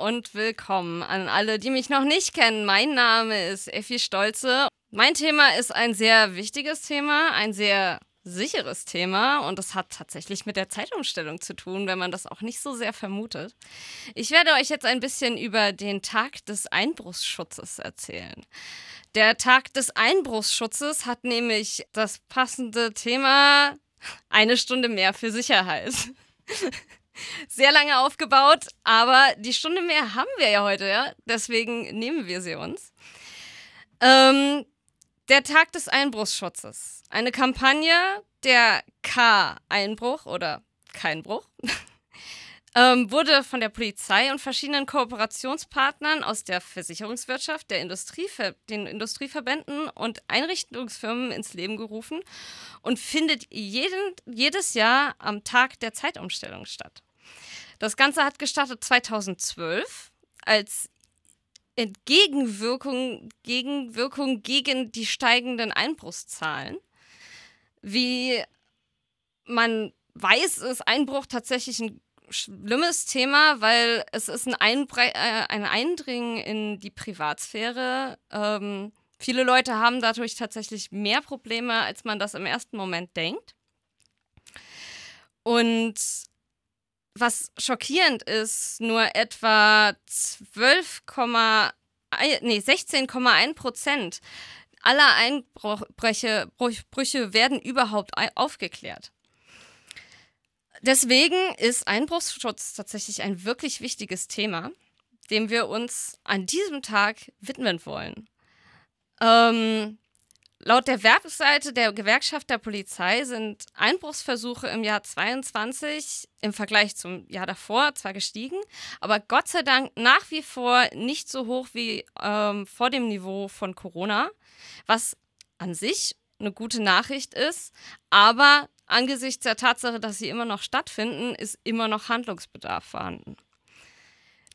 Und willkommen an alle, die mich noch nicht kennen. Mein Name ist Effi Stolze. Mein Thema ist ein sehr wichtiges Thema, ein sehr sicheres Thema und es hat tatsächlich mit der Zeitumstellung zu tun, wenn man das auch nicht so sehr vermutet. Ich werde euch jetzt ein bisschen über den Tag des Einbruchsschutzes erzählen. Der Tag des Einbruchsschutzes hat nämlich das passende Thema eine Stunde mehr für Sicherheit. Sehr lange aufgebaut, aber die Stunde mehr haben wir ja heute, ja. Deswegen nehmen wir sie uns. Ähm, der Tag des Einbruchsschutzes. Eine Kampagne der K-Einbruch oder kein Bruch. ähm, wurde von der Polizei und verschiedenen Kooperationspartnern aus der Versicherungswirtschaft, der Industriever den Industrieverbänden und Einrichtungsfirmen ins Leben gerufen und findet jeden, jedes Jahr am Tag der Zeitumstellung statt. Das Ganze hat gestartet 2012 als Entgegenwirkung Gegenwirkung gegen die steigenden Einbruchszahlen. Wie man weiß, ist Einbruch tatsächlich ein schlimmes Thema, weil es ist ein, Einbre äh, ein Eindringen in die Privatsphäre. Ähm, viele Leute haben dadurch tatsächlich mehr Probleme, als man das im ersten Moment denkt. Und was schockierend ist, nur etwa 12, nee, 16,1 Prozent aller Einbrüche Brüche werden überhaupt aufgeklärt. Deswegen ist Einbruchsschutz tatsächlich ein wirklich wichtiges Thema, dem wir uns an diesem Tag widmen wollen. Ähm, Laut der Webseite der Gewerkschaft der Polizei sind Einbruchsversuche im Jahr 22 im Vergleich zum Jahr davor zwar gestiegen, aber Gott sei Dank nach wie vor nicht so hoch wie ähm, vor dem Niveau von Corona, was an sich eine gute Nachricht ist, aber angesichts der Tatsache, dass sie immer noch stattfinden, ist immer noch Handlungsbedarf vorhanden.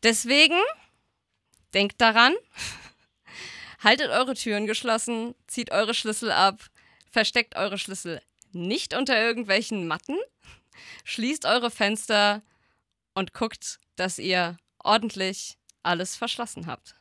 Deswegen denkt daran, Haltet eure Türen geschlossen, zieht eure Schlüssel ab, versteckt eure Schlüssel nicht unter irgendwelchen Matten, schließt eure Fenster und guckt, dass ihr ordentlich alles verschlossen habt.